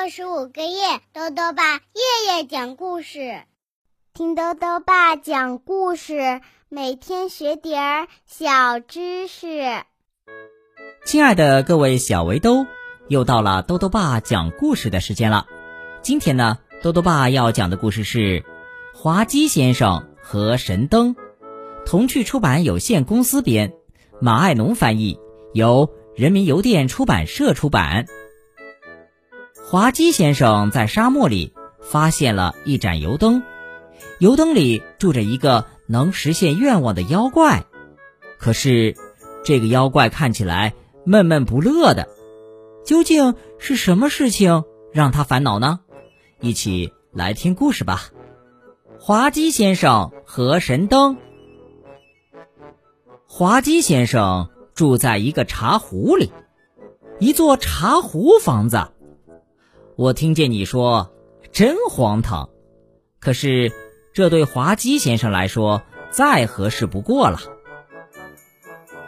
六十五个夜，豆豆爸夜夜讲故事，听豆豆爸讲故事，每天学点儿小知识。亲爱的各位小围兜，又到了豆豆爸讲故事的时间了。今天呢，豆豆爸要讲的故事是《滑稽先生和神灯》，童趣出版有限公司编，马爱农翻译，由人民邮电出版社出版。滑稽先生在沙漠里发现了一盏油灯，油灯里住着一个能实现愿望的妖怪。可是，这个妖怪看起来闷闷不乐的，究竟是什么事情让他烦恼呢？一起来听故事吧。滑稽先生和神灯。滑稽先生住在一个茶壶里，一座茶壶房子。我听见你说，真荒唐。可是，这对滑稽先生来说再合适不过了。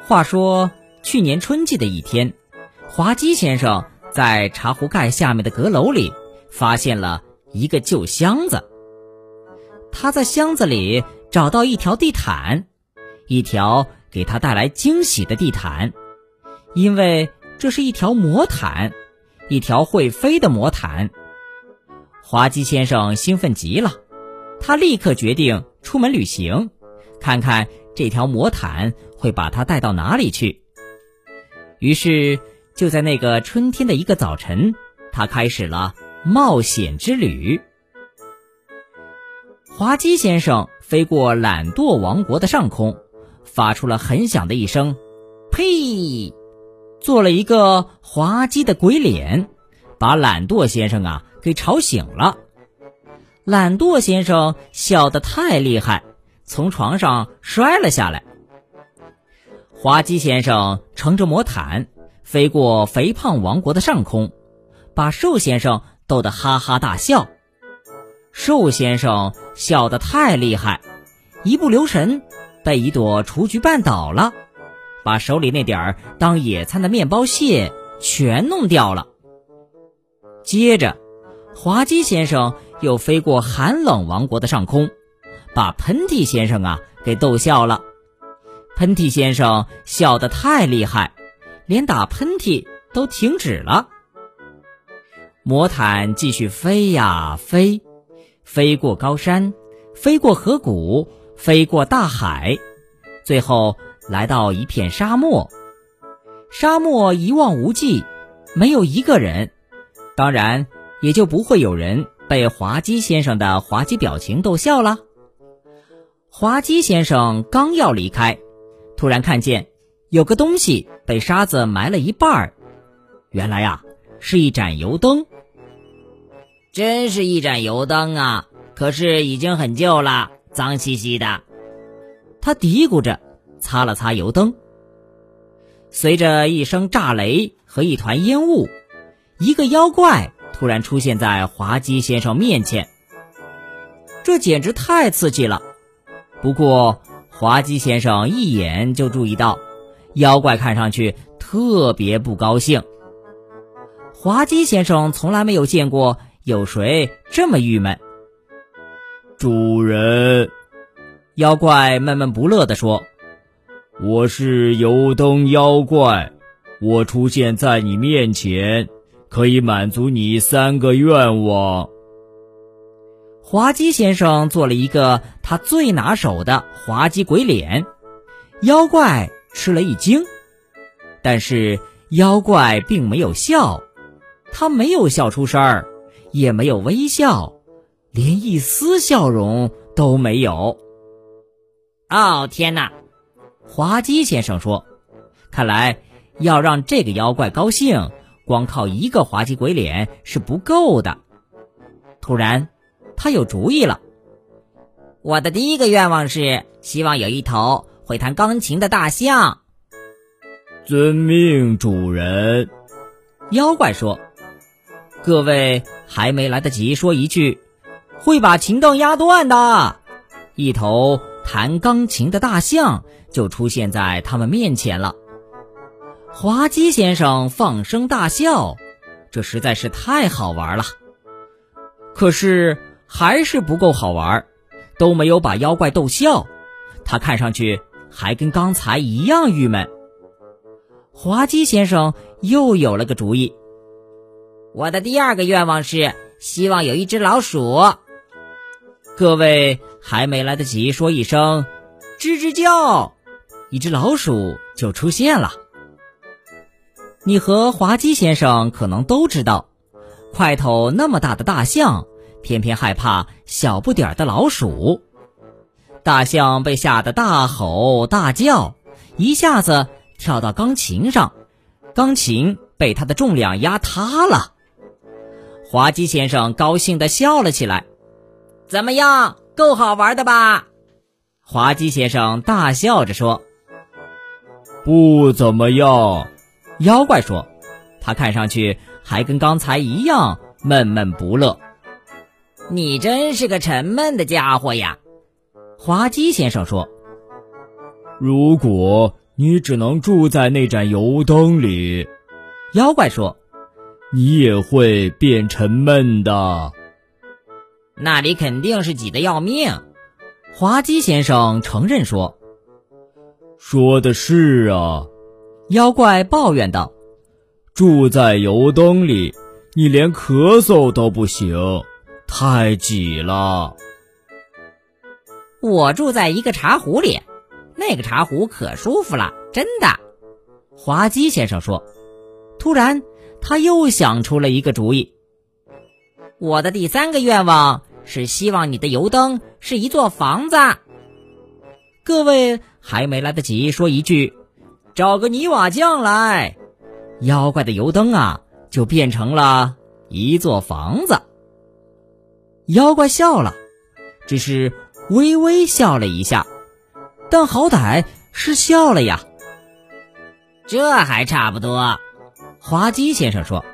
话说，去年春季的一天，滑稽先生在茶壶盖下面的阁楼里发现了一个旧箱子。他在箱子里找到一条地毯，一条给他带来惊喜的地毯，因为这是一条魔毯。一条会飞的魔毯，滑稽先生兴奋极了，他立刻决定出门旅行，看看这条魔毯会把他带到哪里去。于是，就在那个春天的一个早晨，他开始了冒险之旅。滑稽先生飞过懒惰王国的上空，发出了很响的一声“呸”。做了一个滑稽的鬼脸，把懒惰先生啊给吵醒了。懒惰先生笑得太厉害，从床上摔了下来。滑稽先生乘着魔毯飞过肥胖王国的上空，把瘦先生逗得哈哈大笑。瘦先生笑得太厉害，一不留神被一朵雏菊绊倒了。把手里那点儿当野餐的面包屑全弄掉了。接着，滑稽先生又飞过寒冷王国的上空，把喷嚏先生啊给逗笑了。喷嚏先生笑得太厉害，连打喷嚏都停止了。魔毯继续飞呀飞，飞过高山，飞过河谷，飞过大海，最后。来到一片沙漠，沙漠一望无际，没有一个人，当然也就不会有人被滑稽先生的滑稽表情逗笑了。滑稽先生刚要离开，突然看见有个东西被沙子埋了一半儿，原来呀是一盏油灯。真是一盏油灯啊！可是已经很旧了，脏兮兮的。他嘀咕着。擦了擦油灯，随着一声炸雷和一团烟雾，一个妖怪突然出现在滑稽先生面前。这简直太刺激了！不过滑稽先生一眼就注意到，妖怪看上去特别不高兴。滑稽先生从来没有见过有谁这么郁闷。主人，妖怪闷闷不乐地说。我是油灯妖怪，我出现在你面前，可以满足你三个愿望。滑稽先生做了一个他最拿手的滑稽鬼脸，妖怪吃了一惊，但是妖怪并没有笑，他没有笑出声儿，也没有微笑，连一丝笑容都没有。哦，天哪！滑稽先生说：“看来要让这个妖怪高兴，光靠一个滑稽鬼脸是不够的。”突然，他有主意了。我的第一个愿望是希望有一头会弹钢琴的大象。遵命，主人。妖怪说：“各位还没来得及说一句，会把琴凳压断的。”一头弹钢琴的大象。就出现在他们面前了。滑稽先生放声大笑，这实在是太好玩了。可是还是不够好玩，都没有把妖怪逗笑。他看上去还跟刚才一样郁闷。滑稽先生又有了个主意。我的第二个愿望是希望有一只老鼠。各位还没来得及说一声“吱吱叫”，一只老鼠就出现了。你和滑稽先生可能都知道，块头那么大的大象，偏偏害怕小不点儿的老鼠。大象被吓得大吼大叫，一下子跳到钢琴上，钢琴被它的重量压塌了。滑稽先生高兴地笑了起来：“怎么样，够好玩的吧？”滑稽先生大笑着说：“不怎么样。”妖怪说：“他看上去还跟刚才一样闷闷不乐。”你真是个沉闷的家伙呀！滑稽先生说：“如果你只能住在那盏油灯里，妖怪说，你也会变沉闷的。那里肯定是挤得要命。”滑稽先生承认说：“说的是啊。”妖怪抱怨道：“住在油灯里，你连咳嗽都不行，太挤了。”我住在一个茶壶里，那个茶壶可舒服了，真的。”滑稽先生说。突然，他又想出了一个主意：“我的第三个愿望是希望你的油灯是一座房子。”各位还没来得及说一句。找个泥瓦匠来，妖怪的油灯啊，就变成了一座房子。妖怪笑了，只是微微笑了一下，但好歹是笑了呀。这还差不多，滑稽先生说：“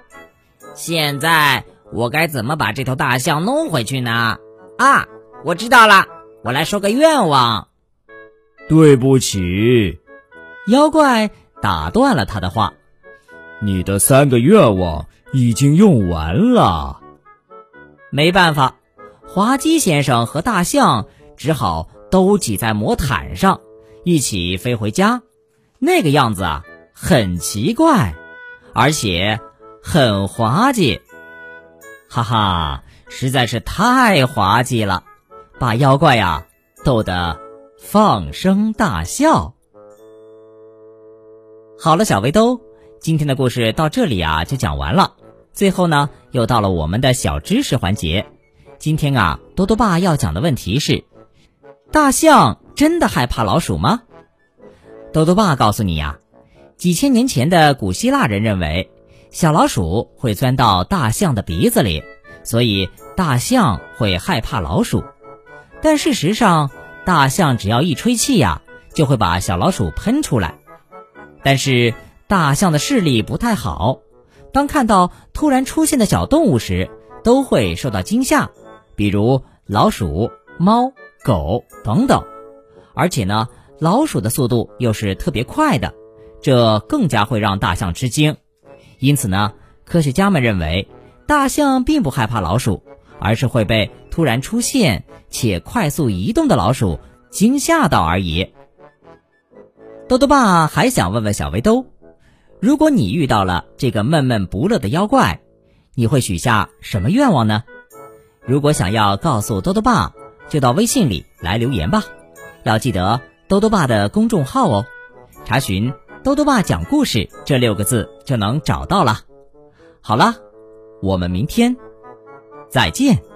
现在我该怎么把这头大象弄回去呢？啊，我知道了，我来说个愿望。对不起。”妖怪打断了他的话：“你的三个愿望已经用完了。”没办法，滑稽先生和大象只好都挤在魔毯上，一起飞回家。那个样子啊，很奇怪，而且很滑稽。哈哈，实在是太滑稽了，把妖怪呀逗得放声大笑。好了，小围兜，今天的故事到这里啊就讲完了。最后呢，又到了我们的小知识环节。今天啊，多多爸要讲的问题是：大象真的害怕老鼠吗？多多爸告诉你呀，几千年前的古希腊人认为小老鼠会钻到大象的鼻子里，所以大象会害怕老鼠。但事实上，大象只要一吹气呀，就会把小老鼠喷出来。但是大象的视力不太好，当看到突然出现的小动物时，都会受到惊吓，比如老鼠、猫、狗等等。而且呢，老鼠的速度又是特别快的，这更加会让大象吃惊。因此呢，科学家们认为，大象并不害怕老鼠，而是会被突然出现且快速移动的老鼠惊吓到而已。豆豆爸还想问问小围兜，如果你遇到了这个闷闷不乐的妖怪，你会许下什么愿望呢？如果想要告诉豆豆爸，就到微信里来留言吧。要记得豆豆爸的公众号哦，查询“豆豆爸讲故事”这六个字就能找到了。好了，我们明天再见。